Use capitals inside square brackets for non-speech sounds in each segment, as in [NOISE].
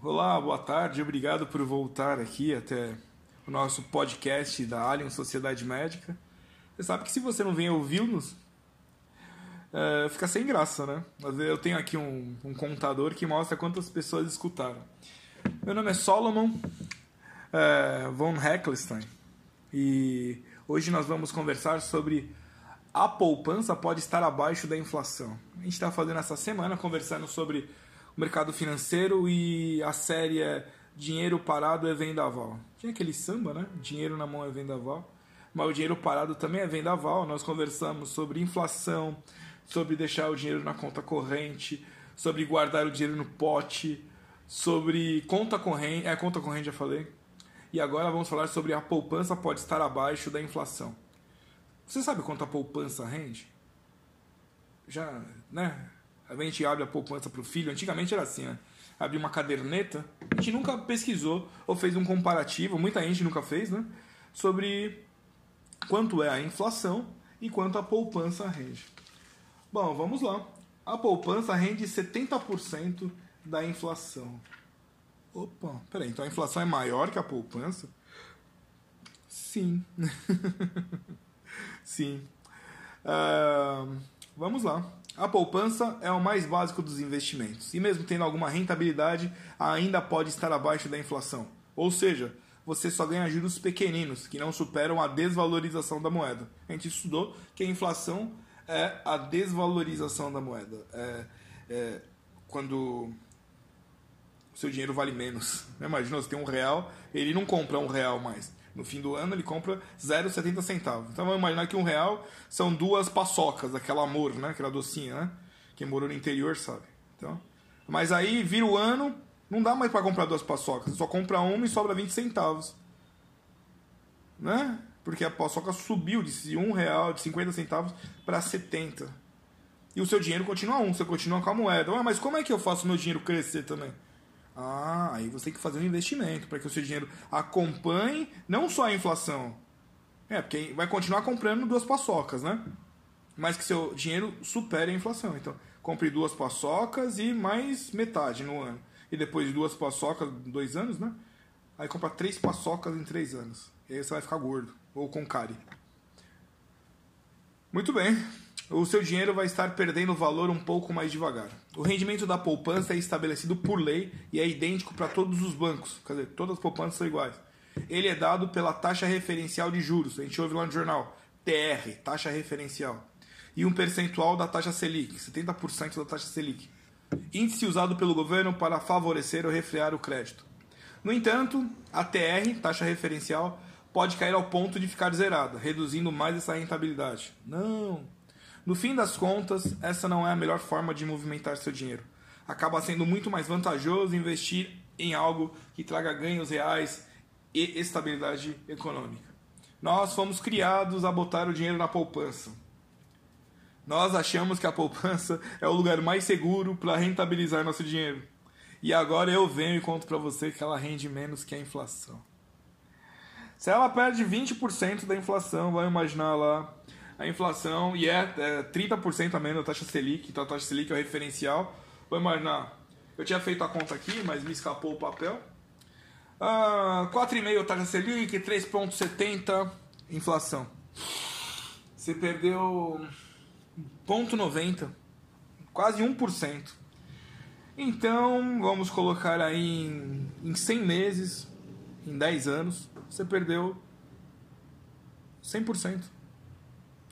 Olá, boa tarde, obrigado por voltar aqui até o nosso podcast da Alien Sociedade Médica. Você sabe que se você não vem ouvir-nos, é, fica sem graça, né? Mas eu tenho aqui um, um, contador que mostra quantas pessoas escutaram. Meu nome é Solomon é, von Heckelstein e hoje nós vamos conversar sobre a poupança pode estar abaixo da inflação. A gente está fazendo essa semana conversando sobre mercado financeiro e a série é Dinheiro Parado é Vendaval. Tinha aquele samba, né? Dinheiro na mão é vendaval. Mas o dinheiro parado também é vendaval. Nós conversamos sobre inflação, sobre deixar o dinheiro na conta corrente, sobre guardar o dinheiro no pote, sobre conta corrente. É, conta corrente já falei. E agora vamos falar sobre a poupança pode estar abaixo da inflação. Você sabe quanto a poupança rende? Já, né? A gente abre a poupança para o filho. Antigamente era assim, né? Abrir uma caderneta. A gente nunca pesquisou ou fez um comparativo, muita gente nunca fez, né? Sobre quanto é a inflação e quanto a poupança rende. Bom, vamos lá. A poupança rende 70% da inflação. Opa, peraí, então a inflação é maior que a poupança? Sim. [LAUGHS] Sim. Uh, vamos lá. A poupança é o mais básico dos investimentos. E mesmo tendo alguma rentabilidade, ainda pode estar abaixo da inflação. Ou seja, você só ganha juros pequeninos, que não superam a desvalorização da moeda. A gente estudou que a inflação é a desvalorização da moeda. É, é quando o seu dinheiro vale menos. [LAUGHS] Imagina, você tem um real, ele não compra um real mais. No fim do ano ele compra 0,70 centavos. Então vamos imaginar que um real são duas paçocas, aquela amor, né? Aquela docinha, né? Quem morou no interior sabe. Então, mas aí vira o ano, não dá mais para comprar duas paçocas. Só compra uma e sobra 20 centavos. Né? porque a paçoca subiu de um real, de 50 centavos para 70. E o seu dinheiro continua um, você continua com a moeda. Ah, mas como é que eu faço meu dinheiro crescer também? Ah, aí você tem que fazer um investimento para que o seu dinheiro acompanhe não só a inflação. É, porque vai continuar comprando duas paçocas, né? Mas que seu dinheiro supere a inflação. Então, compre duas paçocas e mais metade no ano. E depois de duas paçocas, dois anos, né? Aí compra três paçocas em três anos. E aí você vai ficar gordo ou com cárie. Muito bem. O seu dinheiro vai estar perdendo valor um pouco mais devagar. O rendimento da poupança é estabelecido por lei e é idêntico para todos os bancos. Quer dizer, todas as poupanças são iguais. Ele é dado pela taxa referencial de juros. A gente ouve lá no jornal. TR, taxa referencial. E um percentual da taxa Selic, 70% da taxa Selic. Índice usado pelo governo para favorecer ou refrear o crédito. No entanto, a TR, taxa referencial, pode cair ao ponto de ficar zerada, reduzindo mais essa rentabilidade. Não. No fim das contas, essa não é a melhor forma de movimentar seu dinheiro. Acaba sendo muito mais vantajoso investir em algo que traga ganhos reais e estabilidade econômica. Nós fomos criados a botar o dinheiro na poupança. Nós achamos que a poupança [LAUGHS] é o lugar mais seguro para rentabilizar nosso dinheiro. E agora eu venho e conto para você que ela rende menos que a inflação. Se ela perde 20% da inflação, vai imaginar lá a inflação, e é, é 30% a menos da taxa Selic, então a taxa Selic é o referencial. Vou imaginar, eu tinha feito a conta aqui, mas me escapou o papel. Ah, 4,5% taxa Selic, 3,70% inflação. Você perdeu 0,90%, quase 1%. Então, vamos colocar aí em, em 100 meses, em 10 anos, você perdeu 100%.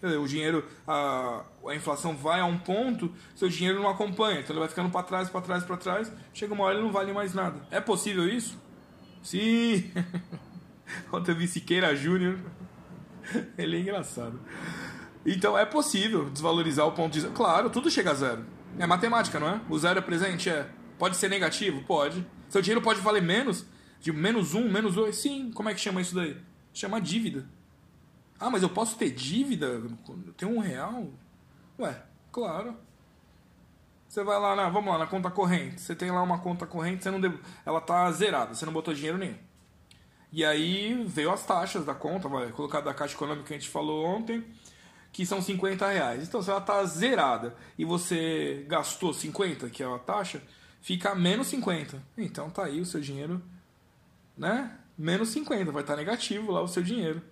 O dinheiro, a, a inflação vai a um ponto, seu dinheiro não acompanha, então ele vai ficando para trás, para trás, para trás, chega uma hora ele não vale mais nada. É possível isso? Sim! Ontem eu vi Siqueira Júnior, ele é engraçado. Então é possível desvalorizar o ponto de Claro, tudo chega a zero. É matemática, não é? O zero é presente? É. Pode ser negativo? Pode. Seu dinheiro pode valer menos? De menos um, menos dois? Sim. Como é que chama isso daí? Chama dívida. Ah, mas eu posso ter dívida? Eu tenho um real? Ué, claro. Você vai lá na, vamos lá, na conta corrente. Você tem lá uma conta corrente, você não deu, ela tá zerada, você não botou dinheiro nenhum. E aí veio as taxas da conta, vai colocar da Caixa Econômica que a gente falou ontem, que são 50 reais. Então, se ela tá zerada e você gastou 50, que é a taxa, fica menos 50. Então tá aí o seu dinheiro, né? Menos 50, vai estar negativo lá o seu dinheiro.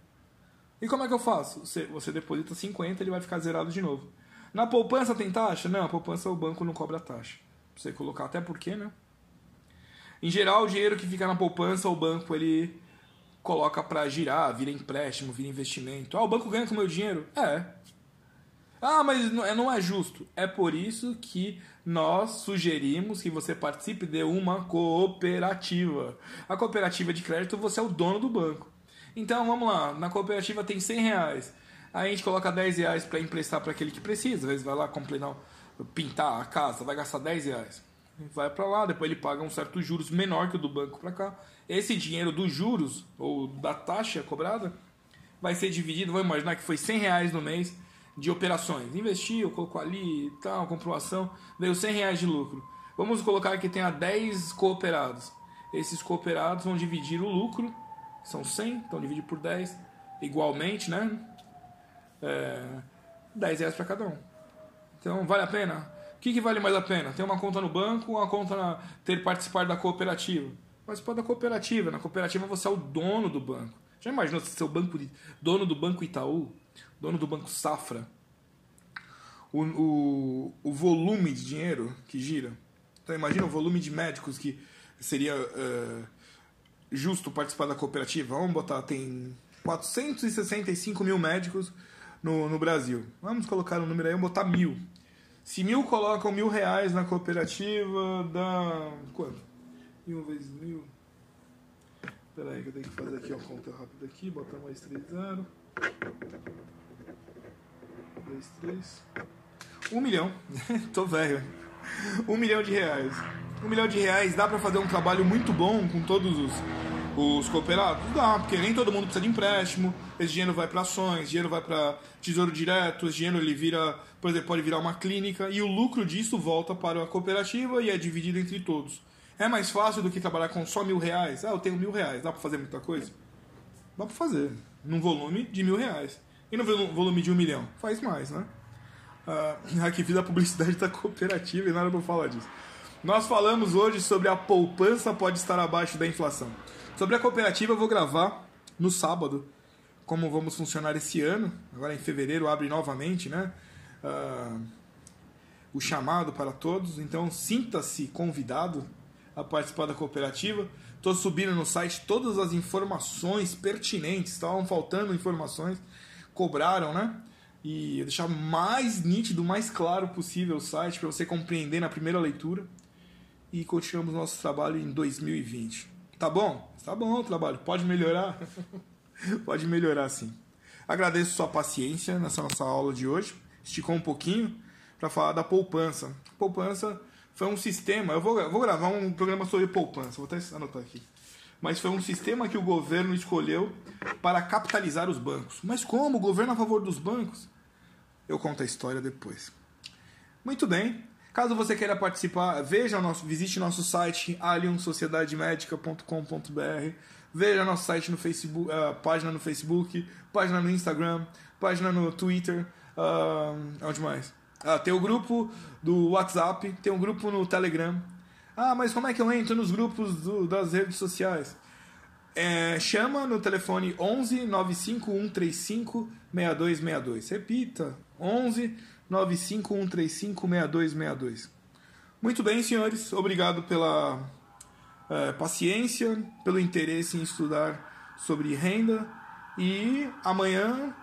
E como é que eu faço? Você, você deposita 50, ele vai ficar zerado de novo. Na poupança tem taxa? Não, a poupança o banco não cobra taxa. Pra você colocar até porque, né? Em geral, o dinheiro que fica na poupança, o banco ele coloca para girar, vira empréstimo, vira investimento. Ah, o banco ganha com o meu dinheiro? É. Ah, mas é, não é justo. É por isso que nós sugerimos que você participe de uma cooperativa. A cooperativa de crédito, você é o dono do banco. Então, vamos lá. Na cooperativa tem 100 reais. Aí a gente coloca 10 reais para emprestar para aquele que precisa. Às vezes vai lá completar, pintar a casa, vai gastar 10 reais vai para lá, depois ele paga um certo juros menor que o do banco para cá. Esse dinheiro dos juros, ou da taxa cobrada, vai ser dividido, vamos imaginar que foi 100 reais no mês de operações. Investiu, colocou ali e tal, comprou ação, veio 100 reais de lucro. Vamos colocar que tenha 10 cooperados. Esses cooperados vão dividir o lucro, são 100, então divide por 10, igualmente, né? É, 10 reais para cada um. Então, vale a pena? que, que vale mais a pena? Ter uma conta no banco ou uma conta na, ter participar da cooperativa? Participar da cooperativa. Na cooperativa você é o dono do banco. Já imaginou se ser o banco de, dono do Banco Itaú, dono do Banco Safra? O, o, o volume de dinheiro que gira. Então imagina o volume de médicos que seria uh, justo participar da cooperativa. Vamos botar, tem 465 mil médicos no, no Brasil. Vamos colocar um número aí, vamos botar mil. Se mil colocam mil reais na cooperativa, dá. quanto? Mil vezes mil. Espera aí que eu tenho que fazer aqui uma conta rápida aqui, botar mais 3 zero. 2, 3. Um milhão. [LAUGHS] Tô velho. Um milhão de reais. Um milhão de reais dá para fazer um trabalho muito bom com todos os os cooperados? Dá, porque nem todo mundo precisa de empréstimo, esse dinheiro vai para ações, dinheiro vai para tesouro direto, esse dinheiro ele vira, por exemplo, pode virar uma clínica e o lucro disso volta para a cooperativa e é dividido entre todos. É mais fácil do que trabalhar com só mil reais? Ah, eu tenho mil reais, dá para fazer muita coisa? Dá para fazer, num volume de mil reais. E no volume de um milhão? Faz mais, né? Ah, [LAUGHS] aqui fiz a publicidade da cooperativa e nada para falar disso. Nós falamos hoje sobre a poupança pode estar abaixo da inflação. Sobre a cooperativa eu vou gravar no sábado como vamos funcionar esse ano. Agora em fevereiro abre novamente, né? Uh, o chamado para todos. Então sinta-se convidado a participar da cooperativa. Estou subindo no site todas as informações pertinentes. Estavam faltando informações, cobraram, né? E deixar mais nítido, mais claro possível o site para você compreender na primeira leitura. E continuamos nosso trabalho em 2020. Tá bom? Tá bom o trabalho. Pode melhorar? [LAUGHS] Pode melhorar sim. Agradeço sua paciência nessa nossa aula de hoje. Esticou um pouquinho para falar da poupança. Poupança foi um sistema. Eu vou, vou gravar um programa sobre poupança. Vou até anotar aqui. Mas foi um sistema que o governo escolheu para capitalizar os bancos. Mas como? O governo a favor dos bancos? Eu conto a história depois. Muito bem. Caso você queira participar, veja nosso, visite nosso site aliensociedademedica.com.br. Veja nosso site no Facebook, uh, página no Facebook, página no Instagram, página no Twitter, uh, onde mais? Ah, tem o grupo do WhatsApp, tem um grupo no Telegram. Ah, mas como é que eu entro nos grupos do, das redes sociais? É, chama no telefone 11 95135 6262. Repita, 11 95135 6262. Muito bem, senhores. Obrigado pela é, paciência, pelo interesse em estudar sobre renda. E amanhã,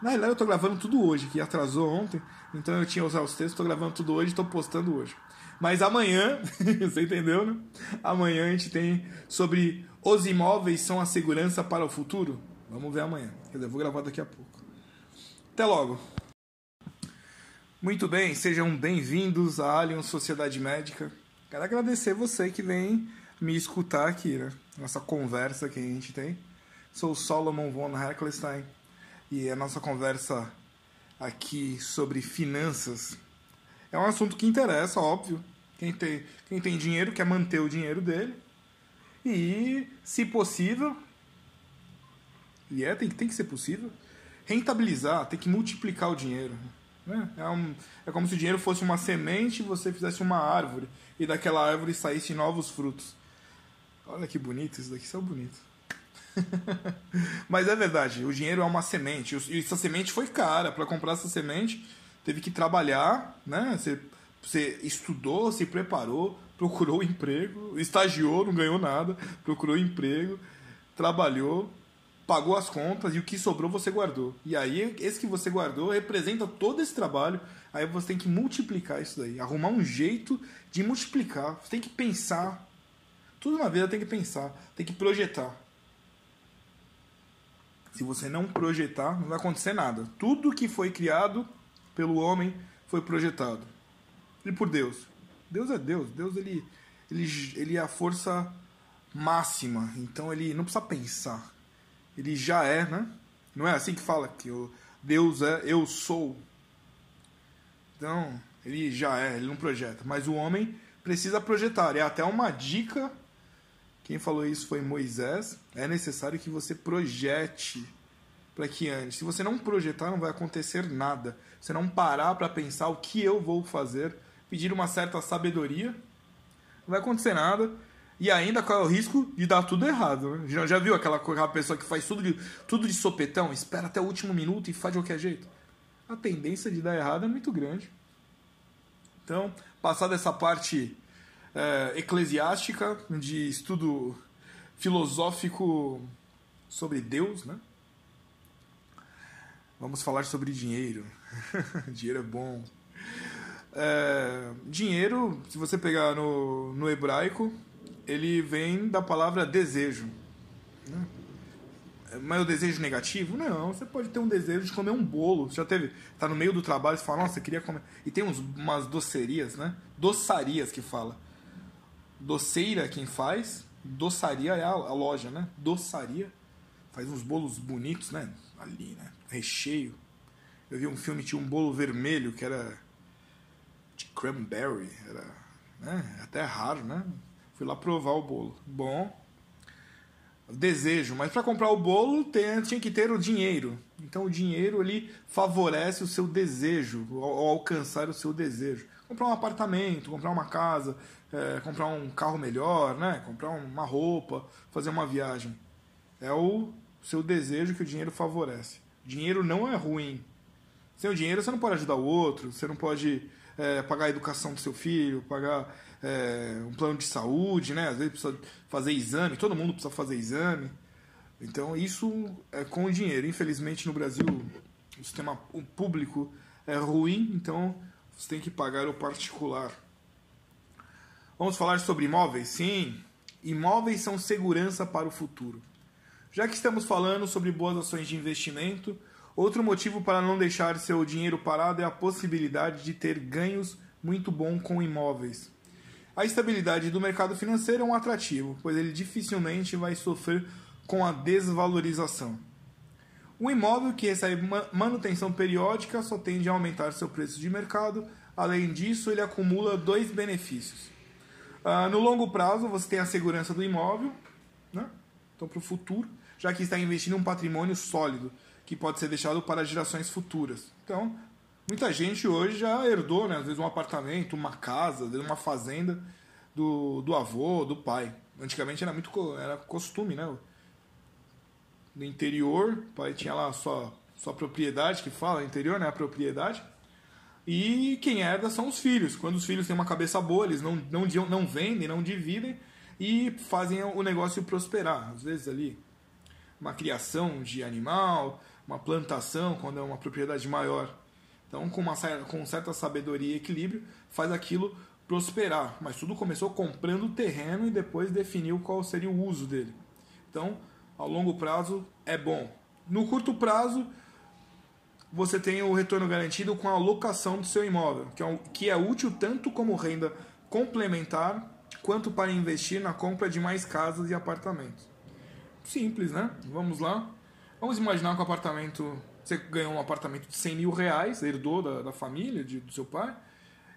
na realidade, eu estou gravando tudo hoje, que atrasou ontem. Então eu tinha usado os textos, estou gravando tudo hoje estou postando hoje. Mas amanhã, [LAUGHS] você entendeu, né? Amanhã a gente tem sobre os imóveis são a segurança para o futuro. Vamos ver amanhã. Quer dizer, eu vou gravar daqui a pouco. Até logo. Muito bem, sejam bem-vindos à Alien Sociedade Médica. Quero agradecer você que vem me escutar aqui, né? Nossa conversa que a gente tem. Sou Solomon von Heckelstein e a nossa conversa aqui sobre finanças é um assunto que interessa, óbvio. Quem tem, quem tem dinheiro quer manter o dinheiro dele e, se possível, e é, tem, tem que ser possível, rentabilizar, tem que multiplicar o dinheiro. Né? É, um, é como se o dinheiro fosse uma semente e você fizesse uma árvore e daquela árvore saíssem novos frutos. Olha que bonito isso daqui, isso é bonito. [LAUGHS] Mas é verdade, o dinheiro é uma semente. E essa semente foi cara. Para comprar essa semente, teve que trabalhar, né? Você, você estudou, se preparou, procurou emprego, estagiou, não ganhou nada, procurou emprego, trabalhou, pagou as contas e o que sobrou você guardou. E aí, esse que você guardou representa todo esse trabalho. Aí você tem que multiplicar isso daí, arrumar um jeito de multiplicar. Você tem que pensar. Tudo na vida tem que pensar, tem que projetar. Se você não projetar, não vai acontecer nada. Tudo que foi criado pelo homem foi projetado. E por Deus. Deus é Deus. Deus ele, ele, ele é a força máxima. Então ele não precisa pensar. Ele já é, né? Não é assim que fala que o Deus é eu sou. Então, ele já é, ele não projeta. Mas o homem precisa projetar. É até uma dica quem falou isso foi Moisés. É necessário que você projete para que antes. Se você não projetar, não vai acontecer nada. Se não parar para pensar o que eu vou fazer, pedir uma certa sabedoria, não vai acontecer nada. E ainda qual é o risco de dar tudo errado. Né? Já, já viu aquela, aquela pessoa que faz tudo de, tudo de sopetão, espera até o último minuto e faz de qualquer jeito? A tendência de dar errado é muito grande. Então, passar dessa parte é, eclesiástica, de estudo filosófico sobre Deus, né? Vamos falar sobre dinheiro. [LAUGHS] dinheiro é bom. É, dinheiro, se você pegar no, no hebraico, ele vem da palavra desejo. Né? Mas o desejo negativo? Não, você pode ter um desejo de comer um bolo. Você já teve, tá no meio do trabalho, você fala, nossa, eu queria comer. E tem uns, umas docerias, né? Doçarias que fala Doceira quem faz, doçaria é a, a, loja, né? Doçaria faz uns bolos bonitos, né? Ali, né? Recheio. Eu vi um filme tinha um bolo vermelho que era de cranberry, era, né? Até raro, né? Fui lá provar o bolo. Bom. Desejo, mas para comprar o bolo tem, tinha que ter o dinheiro. Então o dinheiro ele favorece o seu desejo, ao, ao alcançar o seu desejo. Comprar um apartamento, comprar uma casa, é, comprar um carro melhor, né? comprar uma roupa, fazer uma viagem. É o seu desejo que o dinheiro favorece. Dinheiro não é ruim. Sem o dinheiro você não pode ajudar o outro, você não pode é, pagar a educação do seu filho, pagar é, um plano de saúde, né? Às vezes precisa fazer exame, todo mundo precisa fazer exame. Então isso é com o dinheiro. Infelizmente no Brasil o sistema público é ruim, então você tem que pagar o particular. Vamos falar sobre imóveis? Sim, imóveis são segurança para o futuro. Já que estamos falando sobre boas ações de investimento, outro motivo para não deixar seu dinheiro parado é a possibilidade de ter ganhos muito bons com imóveis. A estabilidade do mercado financeiro é um atrativo, pois ele dificilmente vai sofrer com a desvalorização. O imóvel que recebe manutenção periódica só tende a aumentar seu preço de mercado. Além disso, ele acumula dois benefícios. Uh, no longo prazo, você tem a segurança do imóvel, né? então para o futuro, já que está investindo em um patrimônio sólido, que pode ser deixado para gerações futuras. Então, muita gente hoje já herdou, né? às vezes, um apartamento, uma casa, uma fazenda do, do avô, do pai. Antigamente era muito era costume, né? No interior, o pai tinha lá a sua, sua propriedade, que fala, interior, né? A propriedade e quem herda são os filhos. Quando os filhos têm uma cabeça boa, eles não, não, não vendem, não dividem e fazem o negócio prosperar. Às vezes ali, uma criação de animal, uma plantação, quando é uma propriedade maior. Então, com, uma, com certa sabedoria e equilíbrio, faz aquilo prosperar. Mas tudo começou comprando o terreno e depois definiu qual seria o uso dele. Então, ao longo prazo é bom. No curto prazo, você tem o retorno garantido com a locação do seu imóvel, que é, que é útil tanto como renda complementar quanto para investir na compra de mais casas e apartamentos. Simples, né? Vamos lá. Vamos imaginar que o apartamento. Você ganhou um apartamento de 100 mil reais, herdou da, da família, de, do seu pai,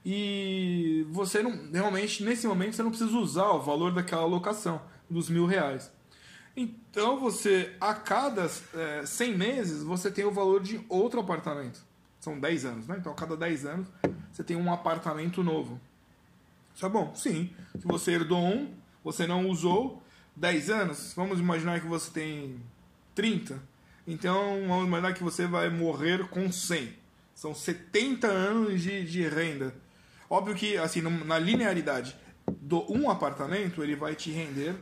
e você não. Realmente, nesse momento, você não precisa usar o valor daquela locação, dos mil reais. Então você, a cada é, 100 meses, você tem o valor de outro apartamento. são 10 anos, né? Então a cada 10 anos você tem um apartamento novo. Isso é bom? Sim. Se você herdou um, você não usou, 10 anos, vamos imaginar que você tem 30. Então vamos imaginar que você vai morrer com 100. São 70 anos de, de renda. Óbvio que, assim, na linearidade do um apartamento, ele vai te render.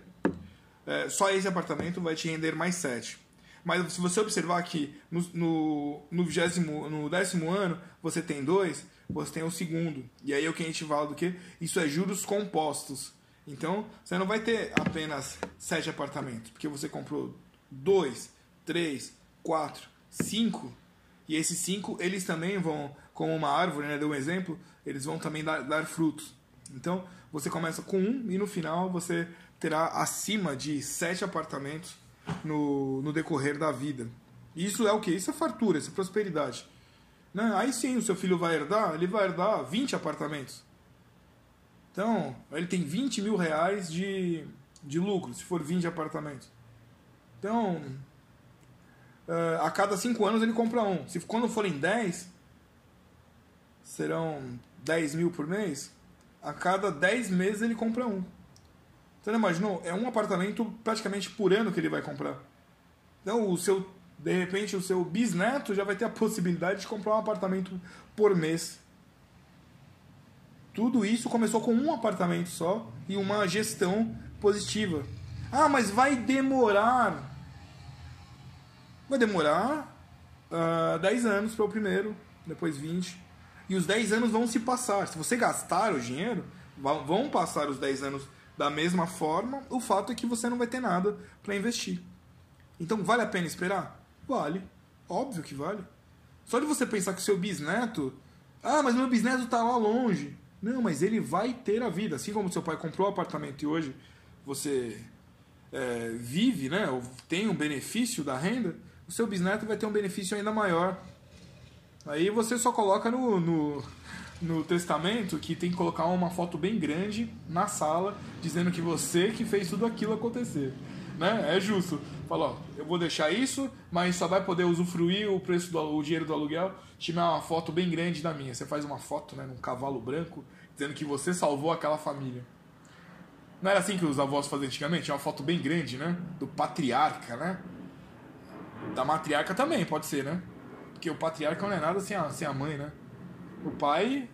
É, só esse apartamento vai te render mais 7. Mas se você observar que no, no, no, vigésimo, no décimo ano você tem dois, você tem o segundo. E aí é o que a gente fala do que? Isso é juros compostos. Então você não vai ter apenas sete apartamentos, porque você comprou dois, três, quatro, cinco. E esses cinco, eles também vão, como uma árvore, né? Deu um exemplo, eles vão também dar, dar frutos. Então você começa com um e no final você terá acima de sete apartamentos no, no decorrer da vida. Isso é o que? Isso é fartura, isso é prosperidade. Né? Aí sim, o seu filho vai herdar, ele vai herdar 20 apartamentos. Então, ele tem 20 mil reais de, de lucro, se for 20 apartamentos. Então, uh, a cada 5 anos ele compra um. Se quando forem 10, serão 10 mil por mês. A cada 10 meses ele compra um. Não imaginou? É um apartamento praticamente por ano que ele vai comprar. Então, o seu, de repente, o seu bisneto já vai ter a possibilidade de comprar um apartamento por mês. Tudo isso começou com um apartamento só e uma gestão positiva. Ah, mas vai demorar. Vai demorar uh, ah, 10 anos para o primeiro, depois 20. E os 10 anos vão se passar. Se você gastar o dinheiro, vão passar os 10 anos da mesma forma, o fato é que você não vai ter nada para investir. Então, vale a pena esperar? Vale. Óbvio que vale. Só de você pensar que o seu bisneto. Ah, mas meu bisneto está lá longe. Não, mas ele vai ter a vida. Assim como seu pai comprou o apartamento e hoje você é, vive, né, ou tem um benefício da renda, o seu bisneto vai ter um benefício ainda maior. Aí você só coloca no, no no testamento que tem que colocar uma foto bem grande na sala dizendo que você que fez tudo aquilo acontecer. Né? É justo. Fala, ó, eu vou deixar isso, mas só vai poder usufruir o preço do o dinheiro do aluguel se tiver uma foto bem grande da minha. Você faz uma foto, né, num cavalo branco, dizendo que você salvou aquela família. Não era assim que os avós faziam antigamente? Tinha uma foto bem grande, né? Do patriarca, né? Da matriarca também, pode ser, né? Porque o patriarca não é nada sem a, sem a mãe, né? O pai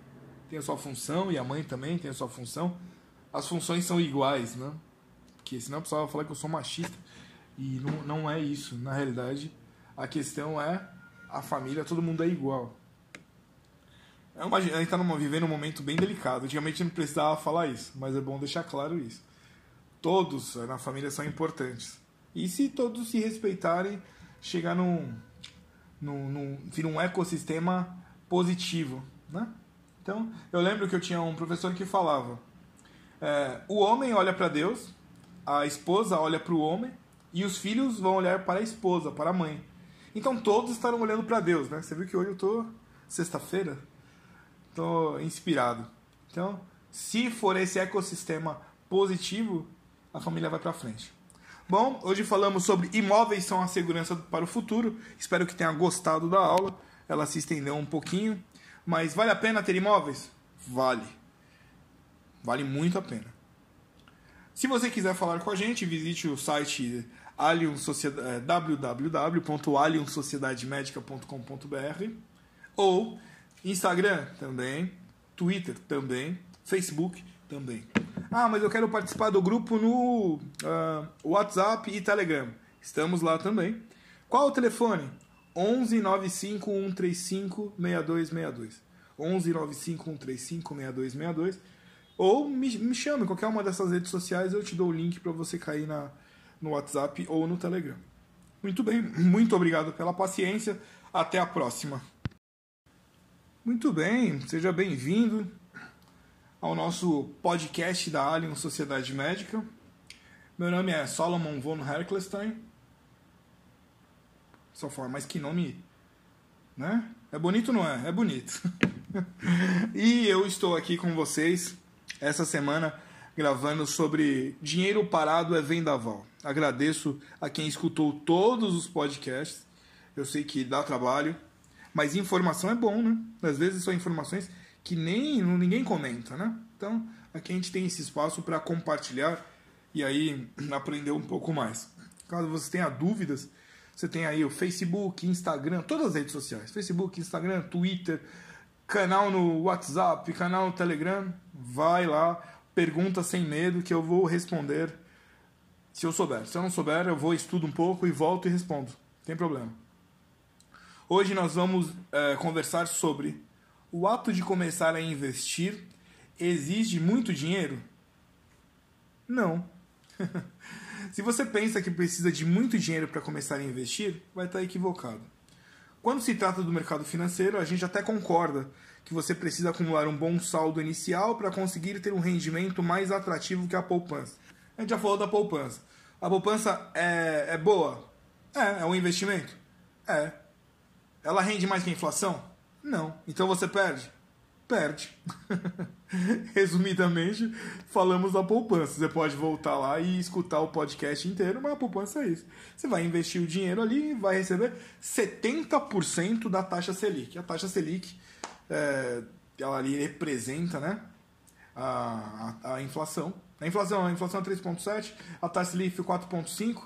tem a sua função e a mãe também tem a sua função. As funções são iguais, né? Porque senão o pessoal vai falar que eu sou machista. E não, não é isso. Na realidade, a questão é a família, todo mundo é igual. É uma, a gente está vivendo um momento bem delicado. Antigamente não precisava falar isso, mas é bom deixar claro isso. Todos na família são importantes. E se todos se respeitarem, chegar num, num, num, num ecossistema positivo. Né? Então, eu lembro que eu tinha um professor que falava: é, o homem olha para Deus, a esposa olha para o homem e os filhos vão olhar para a esposa, para a mãe. Então todos estarão olhando para Deus, né? Você viu que hoje eu tô sexta-feira, tô inspirado. Então, se for esse ecossistema positivo, a família vai para frente. Bom, hoje falamos sobre imóveis são a segurança para o futuro. Espero que tenha gostado da aula. Ela se estendeu um pouquinho. Mas vale a pena ter imóveis? Vale. Vale muito a pena. Se você quiser falar com a gente, visite o site é, www.aliensociedademedica.com.br ou Instagram também, Twitter também, Facebook também. Ah, mas eu quero participar do grupo no uh, WhatsApp e Telegram. Estamos lá também. Qual o telefone? 11 95 135 6262. 11 95 135 6262. Ou me, me chame qualquer uma dessas redes sociais, eu te dou o link para você cair na, no WhatsApp ou no Telegram. Muito bem, muito obrigado pela paciência. Até a próxima. Muito bem, seja bem-vindo ao nosso podcast da Alien Sociedade Médica. Meu nome é Solomon von Herklestein só forma. Mas que nome. Né? É bonito não é? É bonito. [LAUGHS] e eu estou aqui com vocês essa semana gravando sobre dinheiro parado é vendaval. Agradeço a quem escutou todos os podcasts. Eu sei que dá trabalho. Mas informação é bom, né? Às vezes são informações que nem ninguém comenta, né? Então, aqui a gente tem esse espaço para compartilhar e aí [CLEARS THROAT] aprender um pouco mais. Caso você tenha dúvidas, você tem aí o Facebook, Instagram, todas as redes sociais: Facebook, Instagram, Twitter, canal no WhatsApp, canal no Telegram. Vai lá, pergunta sem medo que eu vou responder se eu souber. Se eu não souber, eu vou estudo um pouco e volto e respondo. Tem problema. Hoje nós vamos é, conversar sobre o ato de começar a investir exige muito dinheiro? Não. [LAUGHS] Se você pensa que precisa de muito dinheiro para começar a investir, vai estar equivocado. Quando se trata do mercado financeiro, a gente até concorda que você precisa acumular um bom saldo inicial para conseguir ter um rendimento mais atrativo que a poupança. A gente já falou da poupança. A poupança é, é boa? É, é um investimento? É. Ela rende mais que a inflação? Não. Então você perde? perde. [LAUGHS] Resumidamente, falamos da poupança. Você pode voltar lá e escutar o podcast inteiro, mas a poupança é isso. Você vai investir o dinheiro ali e vai receber 70% da taxa Selic. A taxa Selic, é, ela ali representa né, a, a, a, inflação. A inflação, a inflação é 3,7, a taxa Selic foi 4,5.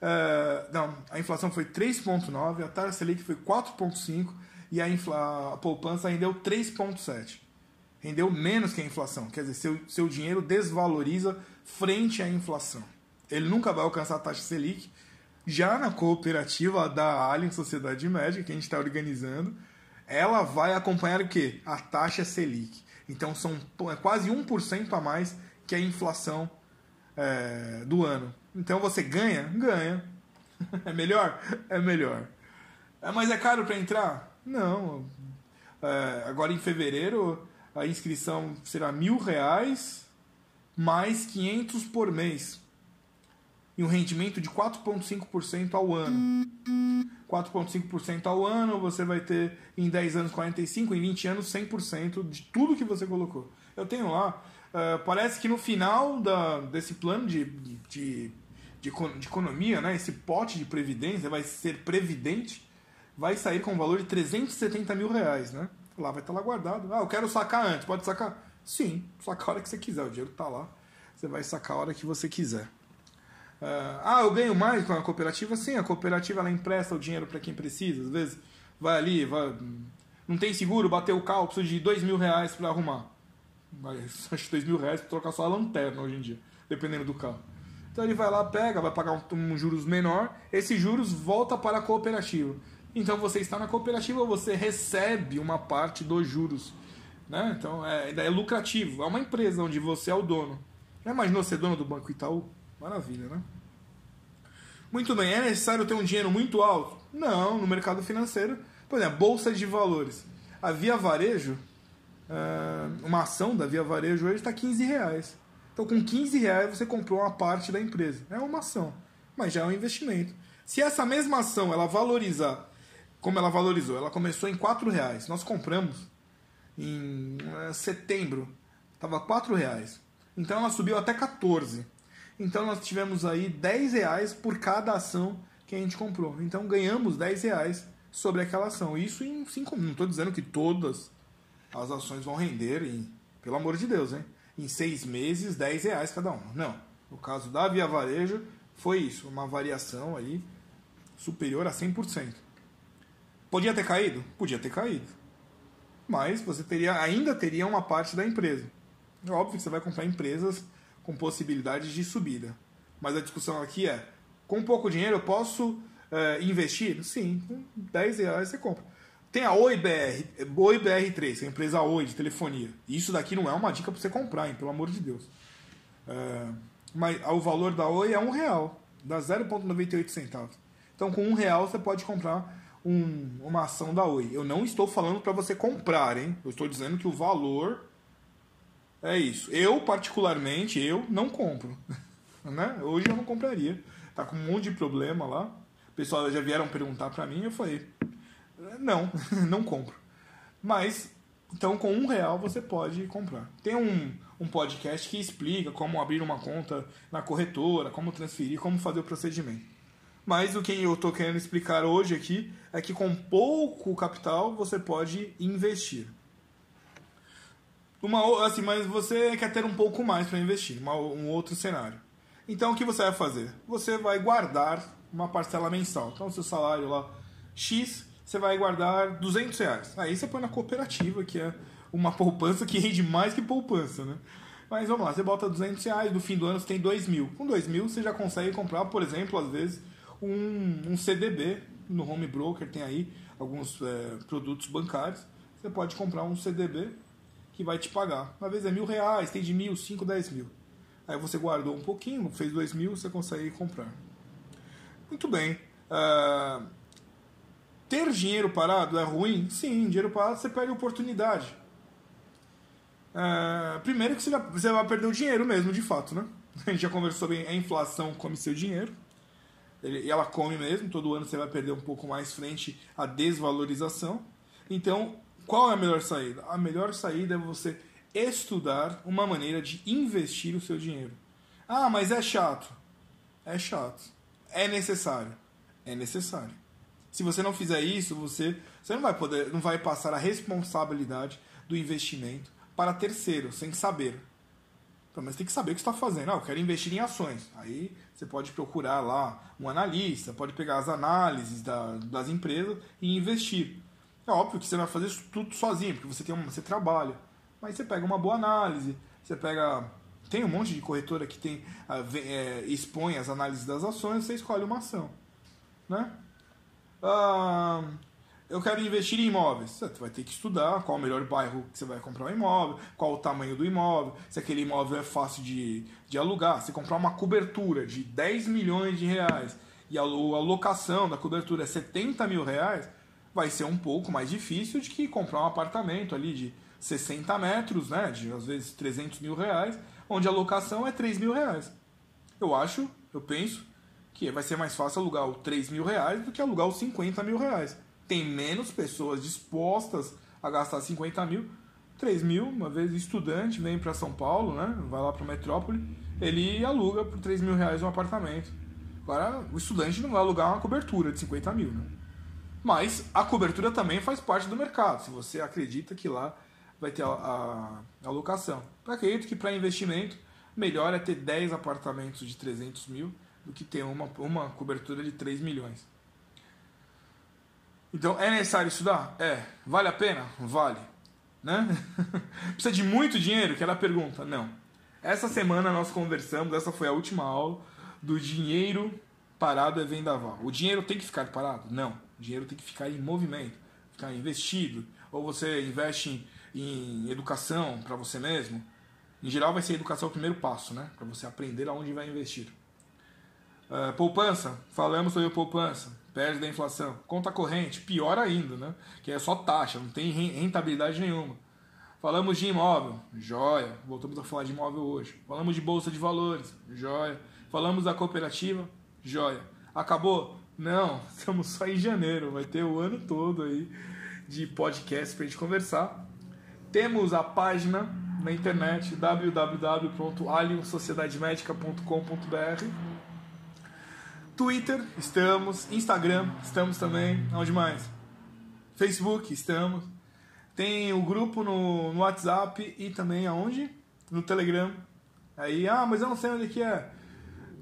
É, não, a inflação foi 3,9, a taxa Selic foi 4,5 e a, infla, a poupança rendeu 3,7. Rendeu menos que a inflação. Quer dizer, seu, seu dinheiro desvaloriza frente à inflação. Ele nunca vai alcançar a taxa Selic. Já na cooperativa da Alien Sociedade Médica, que a gente está organizando, ela vai acompanhar o quê? A taxa Selic. Então são é quase 1% a mais que a inflação é, do ano. Então você ganha? Ganha. [LAUGHS] É melhor? É melhor. É, mas é caro para entrar? Não. É, agora em fevereiro a inscrição será mil reais mais 500 por mês. E um rendimento de 4,5% ao ano. 4,5% ao ano, você vai ter em 10 anos 45%, em 20 anos 100% de tudo que você colocou. Eu tenho lá, uh, parece que no final da, desse plano de, de, de, de, economia, né, esse pote de previdência vai ser previdente, vai sair com um valor de 370 mil reais, né? Lá vai estar lá guardado. Ah, eu quero sacar antes. Pode sacar? Sim, sacar a hora que você quiser. O dinheiro está lá. Você vai sacar a hora que você quiser. Uh, ah, eu ganho mais com a cooperativa? Sim, a cooperativa ela empresta o dinheiro para quem precisa. Às vezes vai ali, vai, não tem seguro, bateu o carro, precisa de dois mil reais para arrumar. Mas [LAUGHS] acho dois mil reais para trocar só a lanterna hoje em dia, dependendo do carro. Então ele vai lá, pega, vai pagar um, um juros menor, esses juros volta para a cooperativa. Então você está na cooperativa, você recebe uma parte dos juros. Né? Então é, é lucrativo. É uma empresa onde você é o dono. Já imaginou ser dono do Banco Itaú? Maravilha, né? Muito bem, é necessário ter um dinheiro muito alto? Não, no mercado financeiro. Por exemplo, Bolsa de Valores. A Via Varejo, é, uma ação da Via Varejo hoje está 15 reais. Então com 15 reais você comprou uma parte da empresa. É uma ação, mas já é um investimento. Se essa mesma ação ela valorizar como ela valorizou. Ela começou em R$ reais. Nós compramos em eh, setembro, estava R$ reais. Então ela subiu até 14. Então nós tivemos aí 10 reais por cada ação que a gente comprou. Então ganhamos 10 reais sobre aquela ação. Isso em 5 Não estou dizendo que todas as ações vão render, em, pelo amor de Deus, hein? em 6 meses, 10 reais cada uma. Não. No caso da Via Varejo, foi isso, uma variação aí superior a 100%. Podia ter caído? Podia ter caído. Mas você teria, ainda teria uma parte da empresa. É óbvio que você vai comprar empresas com possibilidades de subida. Mas a discussão aqui é: com pouco dinheiro eu posso é, investir? Sim, com 10 reais você compra. Tem a Oi BR, Oi BR3, que é a empresa Oi de telefonia. Isso daqui não é uma dica para você comprar, hein, pelo amor de Deus. É, mas o valor da Oi é um real, dá 0,98 centavos. Então com um real você pode comprar um, uma ação da Oi. Eu não estou falando para você comprar, hein? Eu estou dizendo que o valor é isso. Eu, particularmente, eu não compro. [LAUGHS] né? Hoje eu não compraria. Tá com um monte de problema lá. O pessoal já vieram perguntar para mim eu falei, não, [LAUGHS] não compro. Mas, então com um real você pode comprar. Tem um, um podcast que explica como abrir uma conta na corretora, como transferir, como fazer o procedimento. Mas o que eu estou querendo explicar hoje aqui é que com pouco capital você pode investir. Uma, assim, mas você quer ter um pouco mais para investir, uma, um outro cenário. Então o que você vai fazer? Você vai guardar uma parcela mensal. Então, seu salário lá X, você vai guardar 200 reais. Aí você põe na cooperativa, que é uma [LAUGHS] poupança que rende mais que poupança, né? Mas vamos lá, você bota 200 reais, no fim do ano você tem 2 mil. Com 2 mil você já consegue comprar, por exemplo, às vezes, um, um CDB no home broker, tem aí alguns é, produtos bancários. Você pode comprar um CDB que vai te pagar. Às vezes é mil reais, tem de mil, cinco, dez mil. Aí você guardou um pouquinho, fez dois mil, você consegue comprar. Muito bem. Uh, ter dinheiro parado é ruim? Sim, dinheiro parado você perde oportunidade. Uh, primeiro que você vai, você vai perder o dinheiro mesmo, de fato, né? [LAUGHS] A gente já conversou bem, a inflação come seu dinheiro. E ela come mesmo, todo ano você vai perder um pouco mais frente à desvalorização. Então, qual é a melhor saída? A melhor saída é você estudar uma maneira de investir o seu dinheiro. Ah, mas é chato. É chato. É necessário. É necessário. Se você não fizer isso, você, você não vai poder, não vai passar a responsabilidade do investimento para terceiro, sem saber. Então, mas tem que saber o que está fazendo. Ah, eu quero investir em ações. Aí você pode procurar lá um analista, pode pegar as análises da, das empresas e investir. É óbvio que você vai fazer isso tudo sozinho, porque você tem um, você trabalha. Mas você pega uma boa análise, você pega tem um monte de corretora que tem é, expõe as análises das ações, você escolhe uma ação, né? Ah, eu quero investir em imóveis. Você vai ter que estudar qual o melhor bairro que você vai comprar um imóvel, qual o tamanho do imóvel, se aquele imóvel é fácil de, de alugar. Se comprar uma cobertura de 10 milhões de reais e a, a locação da cobertura é 70 mil reais, vai ser um pouco mais difícil de que comprar um apartamento ali de 60 metros, né, de às vezes 300 mil reais, onde a locação é 3 mil reais. Eu acho, eu penso, que vai ser mais fácil alugar o 3 mil reais do que alugar os 50 mil reais tem menos pessoas dispostas a gastar 50 mil. 3 mil, uma vez estudante, vem para São Paulo, né? vai lá para metrópole, ele aluga por 3 mil reais um apartamento. Agora, o estudante não vai alugar uma cobertura de 50 mil. Né? Mas a cobertura também faz parte do mercado, se você acredita que lá vai ter a, a, a locação. Eu acredito que para investimento, melhor é ter 10 apartamentos de 300 mil do que ter uma, uma cobertura de 3 milhões. Então, é necessário estudar? É. Vale a pena? Vale. Né? [LAUGHS] Precisa de muito dinheiro? Que era a pergunta. Não. Essa semana nós conversamos, essa foi a última aula, do dinheiro parado é vendaval. O dinheiro tem que ficar parado? Não. O dinheiro tem que ficar em movimento, ficar investido. Ou você investe em, em educação para você mesmo. Em geral, vai ser educação o primeiro passo, né? Para você aprender aonde vai investir. Uh, poupança, falamos sobre poupança perde da inflação. Conta corrente, pior ainda, né? Que é só taxa, não tem rentabilidade nenhuma. Falamos de imóvel, joia. Voltamos a falar de imóvel hoje. Falamos de bolsa de valores, joia. Falamos da cooperativa, joia. Acabou? Não, [LAUGHS] estamos só em janeiro, vai ter o ano todo aí de podcast para gente conversar. Temos a página na internet www.aliensociedademedica.com.br Twitter, estamos. Instagram, estamos também. Onde mais? Facebook, estamos. Tem o grupo no, no WhatsApp e também aonde? No Telegram. Aí, ah, mas eu não sei onde que é.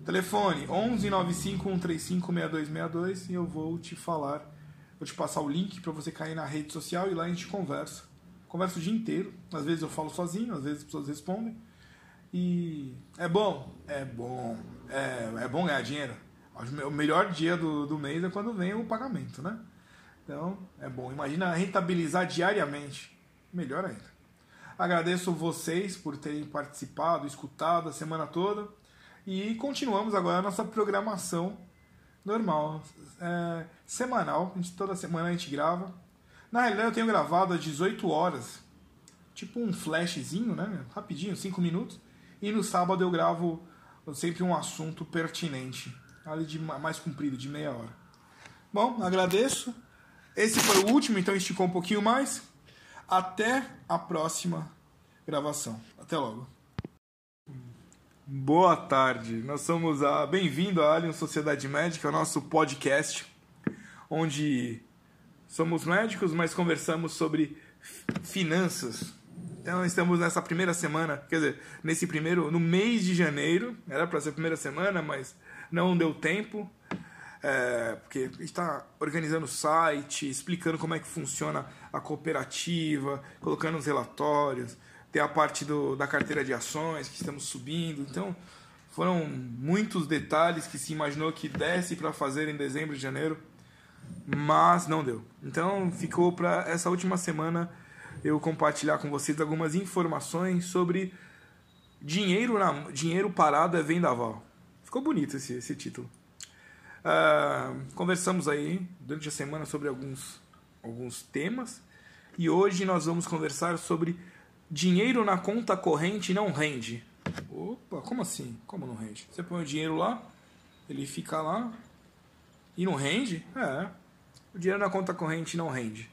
Telefone 11 95 135 6262 e eu vou te falar, vou te passar o link para você cair na rede social e lá a gente conversa. Conversa o dia inteiro. Às vezes eu falo sozinho, às vezes as pessoas respondem. E é bom, é bom, é, é bom ganhar dinheiro. O melhor dia do, do mês é quando vem o pagamento, né? Então, é bom. Imagina rentabilizar diariamente. Melhor ainda. Agradeço vocês por terem participado, escutado a semana toda. E continuamos agora a nossa programação normal, é, semanal. Toda semana a gente grava. Na realidade, eu tenho gravado às 18 horas, tipo um flashzinho, né? Rapidinho, 5 minutos. E no sábado eu gravo sempre um assunto pertinente ali de mais comprido, de meia hora. Bom, agradeço. Esse foi o último, então esticou um pouquinho mais. Até a próxima gravação. Até logo. Boa tarde, nós somos a bem-vindo à Alien Sociedade Médica, o nosso podcast, onde somos médicos, mas conversamos sobre finanças. Então estamos nessa primeira semana, quer dizer, nesse primeiro, no mês de janeiro, era para ser a primeira semana, mas não deu tempo, é, porque está organizando o site, explicando como é que funciona a cooperativa, colocando os relatórios, tem a parte do, da carteira de ações que estamos subindo. Então, foram muitos detalhes que se imaginou que desse para fazer em dezembro e janeiro, mas não deu. Então, ficou para essa última semana eu compartilhar com vocês algumas informações sobre dinheiro, na, dinheiro parado é vendaval. Ficou bonito esse, esse título. Uh, conversamos aí durante a semana sobre alguns, alguns temas e hoje nós vamos conversar sobre dinheiro na conta corrente não rende. Opa, como assim? Como não rende? Você põe o dinheiro lá, ele fica lá e não rende? É. O dinheiro na conta corrente não rende.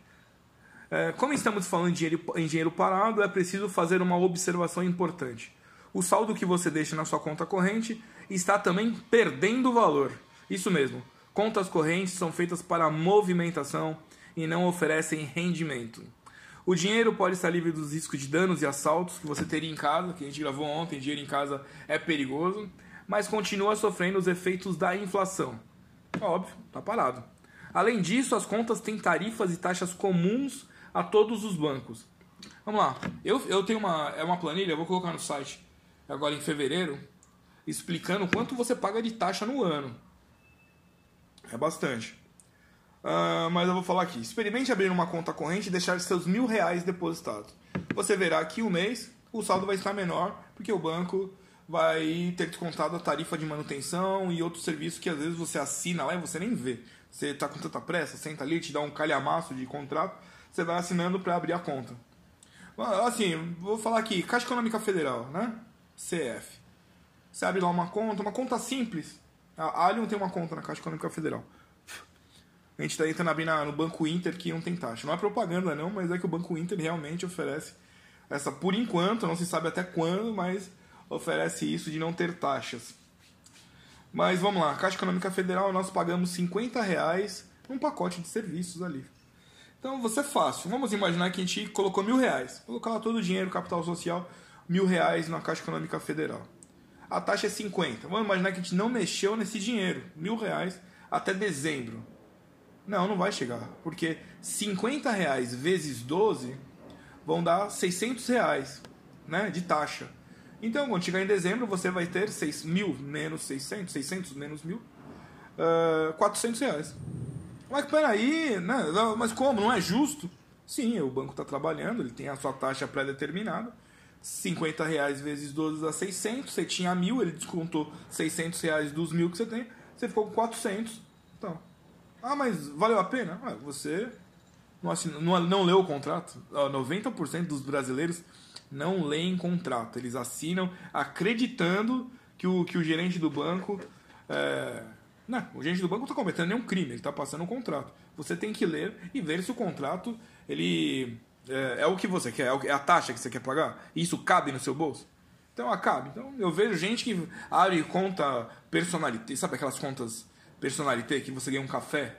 É, como estamos falando dinheiro, em dinheiro parado, é preciso fazer uma observação importante. O saldo que você deixa na sua conta corrente está também perdendo valor. Isso mesmo. Contas correntes são feitas para movimentação e não oferecem rendimento. O dinheiro pode estar livre dos riscos de danos e assaltos que você teria em casa, que a gente gravou ontem, dinheiro em casa é perigoso, mas continua sofrendo os efeitos da inflação. Óbvio, tá parado. Além disso, as contas têm tarifas e taxas comuns a todos os bancos. Vamos lá. Eu, eu tenho uma, é uma planilha, eu vou colocar no site agora em fevereiro, explicando quanto você paga de taxa no ano. É bastante. Uh, mas eu vou falar aqui. Experimente abrir uma conta corrente e deixar seus mil reais depositados. Você verá que o mês o saldo vai estar menor, porque o banco vai ter descontado a tarifa de manutenção e outros serviços que às vezes você assina lá e você nem vê. Você está com tanta pressa, senta ali, te dá um calhamaço de contrato, você vai assinando para abrir a conta. Assim, vou falar aqui, Caixa Econômica Federal, né? CF. Você abre lá uma conta, uma conta simples. A Allium tem uma conta na Caixa Econômica Federal. [LAUGHS] A gente está tentando abrir na, no Banco Inter que não tem taxa. Não é propaganda não, mas é que o Banco Inter realmente oferece essa, por enquanto, não se sabe até quando, mas oferece isso de não ter taxas. Mas vamos lá, Caixa Econômica Federal nós pagamos 50 reais num pacote de serviços ali. Então você é fácil. Vamos imaginar que a gente colocou mil reais. Colocar lá todo o dinheiro, capital social, mil reais na Caixa Econômica Federal. A taxa é 50. Vamos imaginar que a gente não mexeu nesse dinheiro, mil reais, até dezembro. Não, não vai chegar. Porque 50 reais vezes 12 vão dar 600 reais né, de taxa. Então, quando chegar em dezembro, você vai ter 6 mil menos 600, 600 menos mil, uh, 400 reais. Mas peraí, né? mas como? Não é justo? Sim, o banco está trabalhando, ele tem a sua taxa pré-determinada. 50 reais vezes 12 dá 600, você tinha mil, ele descontou 600 reais dos mil que você tem, você ficou com 400. Então, ah, mas valeu a pena? Ah, você não, assina, não, não leu o contrato. 90% dos brasileiros não leem contrato. Eles assinam acreditando que o, que o gerente do banco. É... Não, o gerente do banco não está cometendo nenhum crime, ele está passando um contrato. Você tem que ler e ver se o contrato ele é, é o que você quer, é, é a taxa que você quer pagar. Isso cabe no seu bolso. Então, cabe. Então, eu vejo gente que abre conta personalité, sabe aquelas contas personalité que você ganha um café.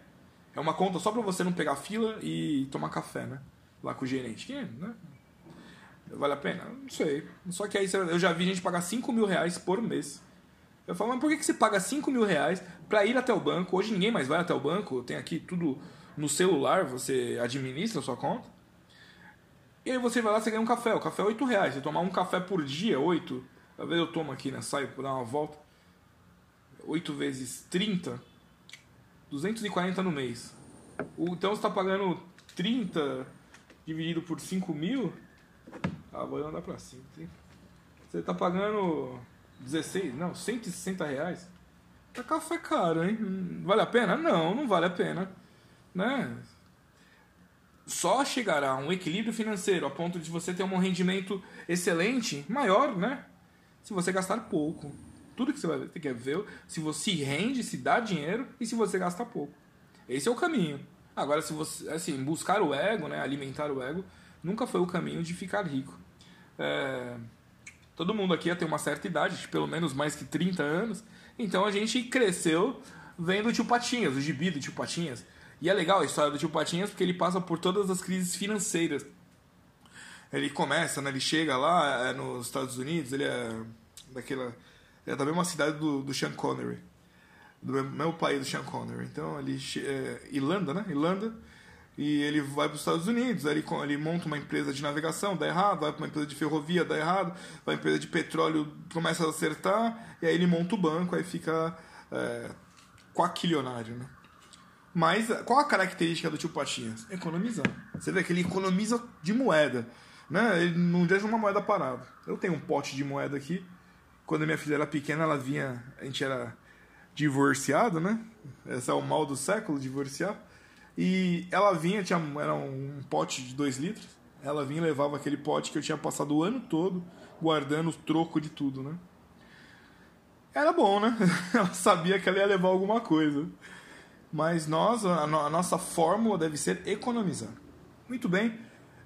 É uma conta só para você não pegar fila e tomar café, né? Lá com o gerente. Que, né? Vale a pena? Não sei. Só que aí eu já vi gente pagar 5 mil reais por mês. Eu falo, mas por que, que você paga 5 mil reais para ir até o banco? Hoje ninguém mais vai até o banco, tem aqui tudo no celular, você administra a sua conta. E aí você vai lá, você ganha um café. O café é 8 reais. Você tomar um café por dia, 8. Às vezes eu tomo aqui, né? Saio para dar uma volta. 8 vezes 30, 240 no mês. Então você está pagando 30 dividido por 5 mil. Ah, vou andar para cima. Você está pagando 16, não, 160 reais. Tá café caro, hein? Vale a pena? Não, não vale a pena. Né? Só chegará a um equilíbrio financeiro a ponto de você ter um rendimento excelente, maior, né? Se você gastar pouco. Tudo que você vai ter que ver se você rende, se dá dinheiro e se você gasta pouco. Esse é o caminho. Agora, se você, assim, buscar o ego, né, alimentar o ego, nunca foi o caminho de ficar rico. É... Todo mundo aqui ter uma certa idade, pelo menos mais que 30 anos. Então a gente cresceu vendo o tio Patinhas, o gibi do tio Patinhas. E é legal a história do tio Patinhas porque ele passa por todas as crises financeiras. Ele começa, né? Ele chega lá é, nos Estados Unidos, ele é daquela. É da mesma cidade do, do Sean Connery. Do mesmo país do Sean Connery. Então ele. É, Irlanda, né? Irlanda. E ele vai para os Estados Unidos, ele, ele monta uma empresa de navegação, dá errado, vai para uma empresa de ferrovia, dá errado, vai para uma empresa de petróleo, começa a acertar, e aí ele monta o banco, aí fica é, quaquilionário, né? Mas qual a característica do tio Patinhas? Economizar. Você vê que ele economiza de moeda. Né? Ele não deixa uma moeda parada. Eu tenho um pote de moeda aqui. Quando minha filha era pequena, ela vinha. A gente era divorciado, né? Esse é o mal do século, divorciar. E ela vinha, tinha, era um pote de 2 litros. Ela vinha e levava aquele pote que eu tinha passado o ano todo guardando o troco de tudo, né? Era bom, né? [LAUGHS] Ela sabia que ela ia levar alguma coisa. Mas nós, a, nossa fórmula deve ser economizar. Muito bem.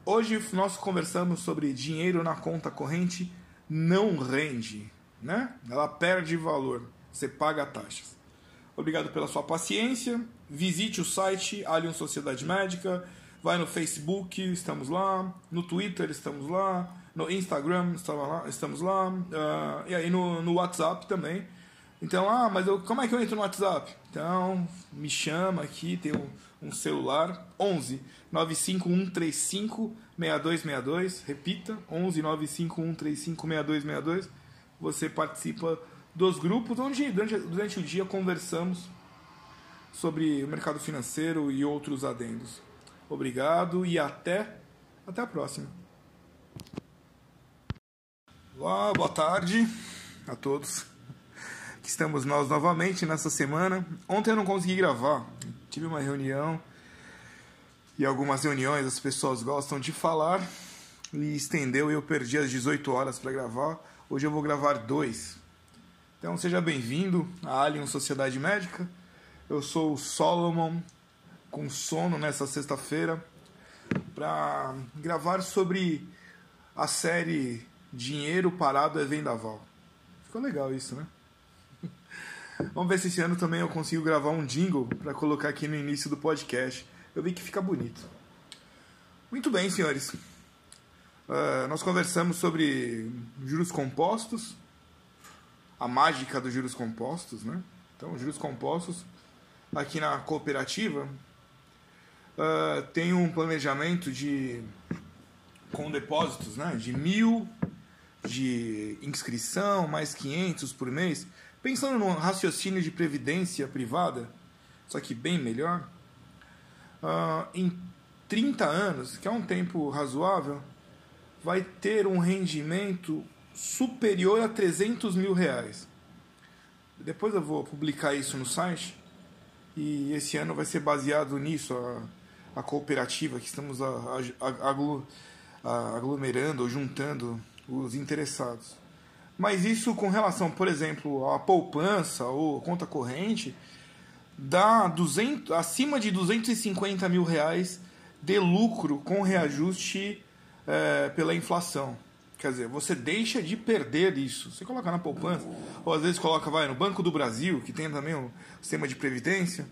Hoje nós conversamos sobre dinheiro na conta corrente não rende, né? Ela perde valor. Você paga taxas. Obrigado pela sua paciência. Visite o site Alien Sociedade Médica. Vai no Facebook, estamos lá. No Twitter, estamos lá. No Instagram, estamos lá. Uh, e aí no, no WhatsApp também. Então, ah, mas eu, como é que eu entro no WhatsApp? Então, me chama aqui, tem um, um celular. 11 95135 6262. Repita, 11 95135 6262. Você participa dos grupos onde durante, durante o dia conversamos sobre o mercado financeiro e outros adendos. Obrigado e até, até a próxima. Olá, boa tarde a todos. Aqui estamos nós novamente nessa semana. Ontem eu não consegui gravar, tive uma reunião e algumas reuniões as pessoas gostam de falar e estendeu e eu perdi as 18 horas para gravar. Hoje eu vou gravar dois. Então seja bem-vindo à Alien Sociedade Médica. Eu sou o Solomon, com sono nessa sexta-feira, para gravar sobre a série Dinheiro Parado é Vendaval. Ficou legal isso, né? Vamos ver se esse ano também eu consigo gravar um jingle para colocar aqui no início do podcast. Eu vi que fica bonito. Muito bem, senhores. Uh, nós conversamos sobre juros compostos a mágica dos juros compostos, né? Então, juros compostos aqui na cooperativa uh, tem um planejamento de com depósitos, né? De mil de inscrição mais 500 por mês, pensando no raciocínio de previdência privada, só que bem melhor. Uh, em 30 anos, que é um tempo razoável, vai ter um rendimento superior a 300 mil reais. Depois eu vou publicar isso no site e esse ano vai ser baseado nisso, a, a cooperativa que estamos a, a, aglomerando ou juntando os interessados. Mas isso com relação, por exemplo, à poupança ou conta corrente, dá 200, acima de 250 mil reais de lucro com reajuste é, pela inflação. Quer dizer, você deixa de perder isso. Você coloca na poupança, ou às vezes coloca, vai, no Banco do Brasil, que tem também o sistema de previdência.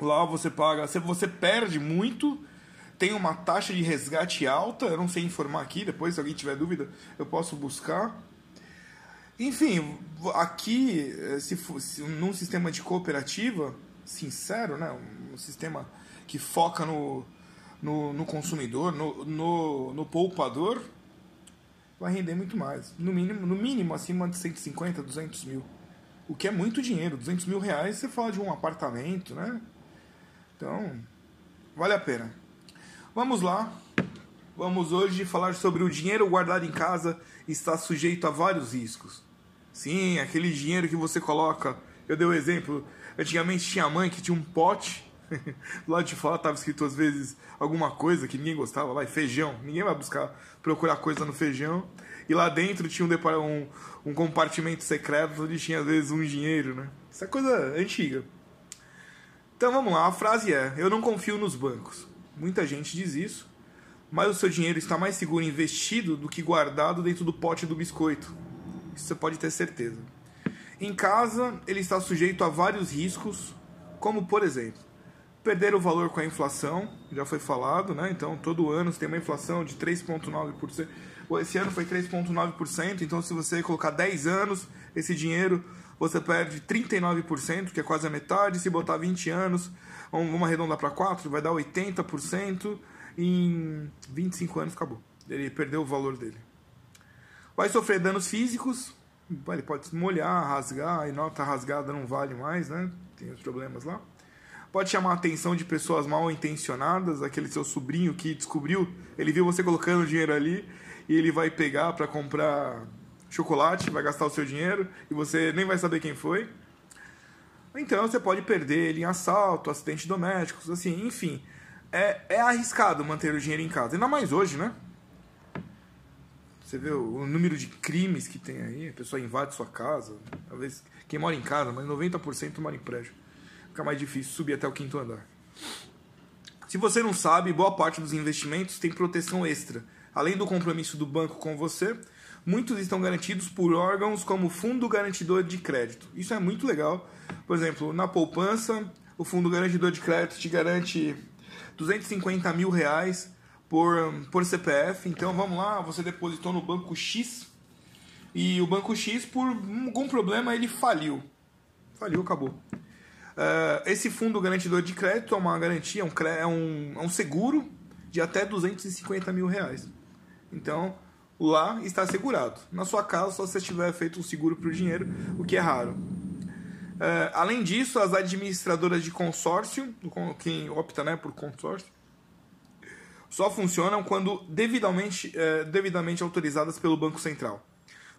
Lá você paga, você perde muito, tem uma taxa de resgate alta, eu não sei informar aqui, depois se alguém tiver dúvida, eu posso buscar. Enfim, aqui, eh, se, se num sistema de cooperativa, sincero, né, um sistema que foca no, no, no consumidor, no, no, no poupador, vai render muito mais. No mínimo, no mínimo acima de 150, 200 mil. O que é muito dinheiro. 200 mil reais você fala de um apartamento, né? Então, vale a pena. Vamos lá. Vamos hoje falar sobre o dinheiro guardado em casa está sujeito a vários riscos. Sim, aquele dinheiro que você coloca. Eu dei o um exemplo. Antigamente tinha mãe que tinha um pote [LAUGHS] lado de fora estava escrito às vezes alguma coisa que ninguém gostava, vai, feijão. Ninguém vai buscar procurar coisa no feijão. E lá dentro tinha um, um, um compartimento secreto onde tinha às vezes um dinheiro, né? Isso é coisa antiga. Então vamos lá, a frase é: Eu não confio nos bancos. Muita gente diz isso, mas o seu dinheiro está mais seguro investido do que guardado dentro do pote do biscoito. Você pode ter certeza. Em casa, ele está sujeito a vários riscos, como por exemplo, perder o valor com a inflação, já foi falado, né? Então, todo ano você tem uma inflação de 3,9%. Esse ano foi 3,9%, então se você colocar 10 anos, esse dinheiro você perde 39%, que é quase a metade. Se botar 20 anos, vamos arredondar para 4, vai dar 80%. Em 25 anos acabou. Ele perdeu o valor dele. Vai sofrer danos físicos, ele pode se molhar, rasgar, e nota rasgada não vale mais, né? Tem os problemas lá pode chamar a atenção de pessoas mal intencionadas, aquele seu sobrinho que descobriu, ele viu você colocando dinheiro ali e ele vai pegar para comprar chocolate, vai gastar o seu dinheiro e você nem vai saber quem foi. Então você pode perder ele em assalto, acidentes domésticos, assim, enfim. É, é arriscado manter o dinheiro em casa, ainda mais hoje, né? Você vê o, o número de crimes que tem aí, a pessoa invade sua casa, talvez quem mora em casa, mas 90% mora em prédio fica mais difícil subir até o quinto andar. Se você não sabe, boa parte dos investimentos tem proteção extra. Além do compromisso do banco com você, muitos estão garantidos por órgãos como Fundo Garantidor de Crédito. Isso é muito legal. Por exemplo, na poupança, o Fundo Garantidor de Crédito te garante 250 mil reais por, por CPF. Então vamos lá, você depositou no banco X e o banco X, por algum problema, ele faliu. Faliu, acabou. Uh, esse fundo garantidor de crédito é uma garantia, um, é, um, é um seguro de até 250 mil reais. Então, lá está assegurado. Na sua casa, só se você tiver feito um seguro para o dinheiro, o que é raro. Uh, além disso, as administradoras de consórcio, quem opta né, por consórcio, só funcionam quando devidamente, uh, devidamente autorizadas pelo Banco Central,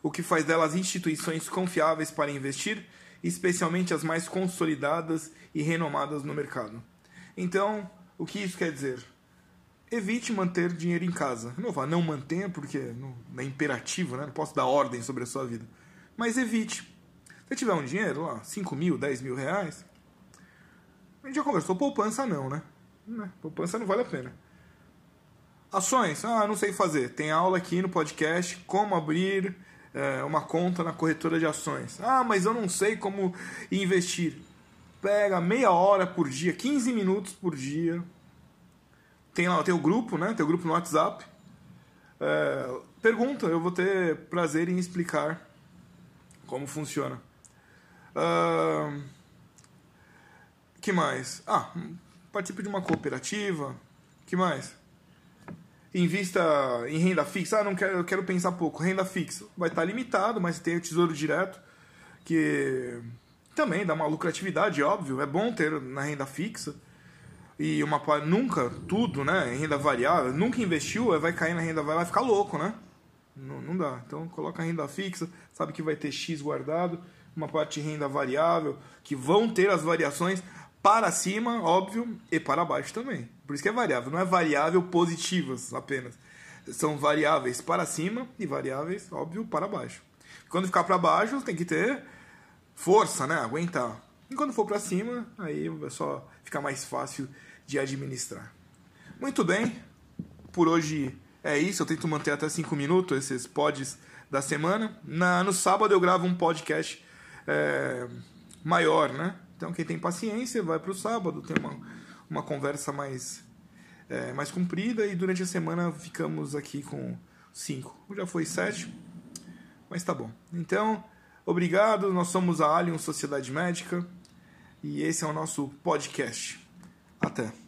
o que faz delas instituições confiáveis para investir especialmente as mais consolidadas e renomadas no mercado. Então, o que isso quer dizer? Evite manter dinheiro em casa. Não vá, não mantenha porque não, é imperativo, né? não posso dar ordem sobre a sua vida. Mas evite. Se tiver um dinheiro, lá, 5 mil, 10 mil reais, a gente já conversou, poupança não, né? né? Poupança não vale a pena. Ações, ah, não sei fazer. Tem aula aqui no podcast, como abrir é, uma conta na corretora de ações. Ah, mas eu não sei como investir. Pega meia hora por dia, 15 minutos por dia. Tem lá, tem o grupo, né? Tem o grupo no WhatsApp. É, pergunta, eu vou ter prazer em explicar como funciona. Uh, que mais? Ah, participe de uma cooperativa. Que mais? Invista em renda fixa. Ah, não quero, eu quero pensar pouco. Renda fixa vai estar limitado, mas tem o Tesouro Direto, que também dá uma lucratividade, óbvio. É bom ter na renda fixa. E uma nunca tudo, né? Em renda variável, nunca investiu, vai cair na renda variável, vai ficar louco, né? Não, não dá. Então coloca a renda fixa, sabe que vai ter X guardado, uma parte de renda variável, que vão ter as variações para cima, óbvio, e para baixo também. Por isso que é variável, não é variável positivas apenas. São variáveis para cima e variáveis, óbvio, para baixo. Quando ficar para baixo, tem que ter força, né? Aguentar. E quando for para cima, aí é só ficar mais fácil de administrar. Muito bem, por hoje é isso. Eu tento manter até 5 minutos esses pods da semana. Na, no sábado eu gravo um podcast é, maior, né? Então quem tem paciência vai para o sábado, tem uma uma conversa mais, é, mais comprida e durante a semana ficamos aqui com cinco. Já foi sete, mas tá bom. Então, obrigado. Nós somos a Alien Sociedade Médica e esse é o nosso podcast. Até.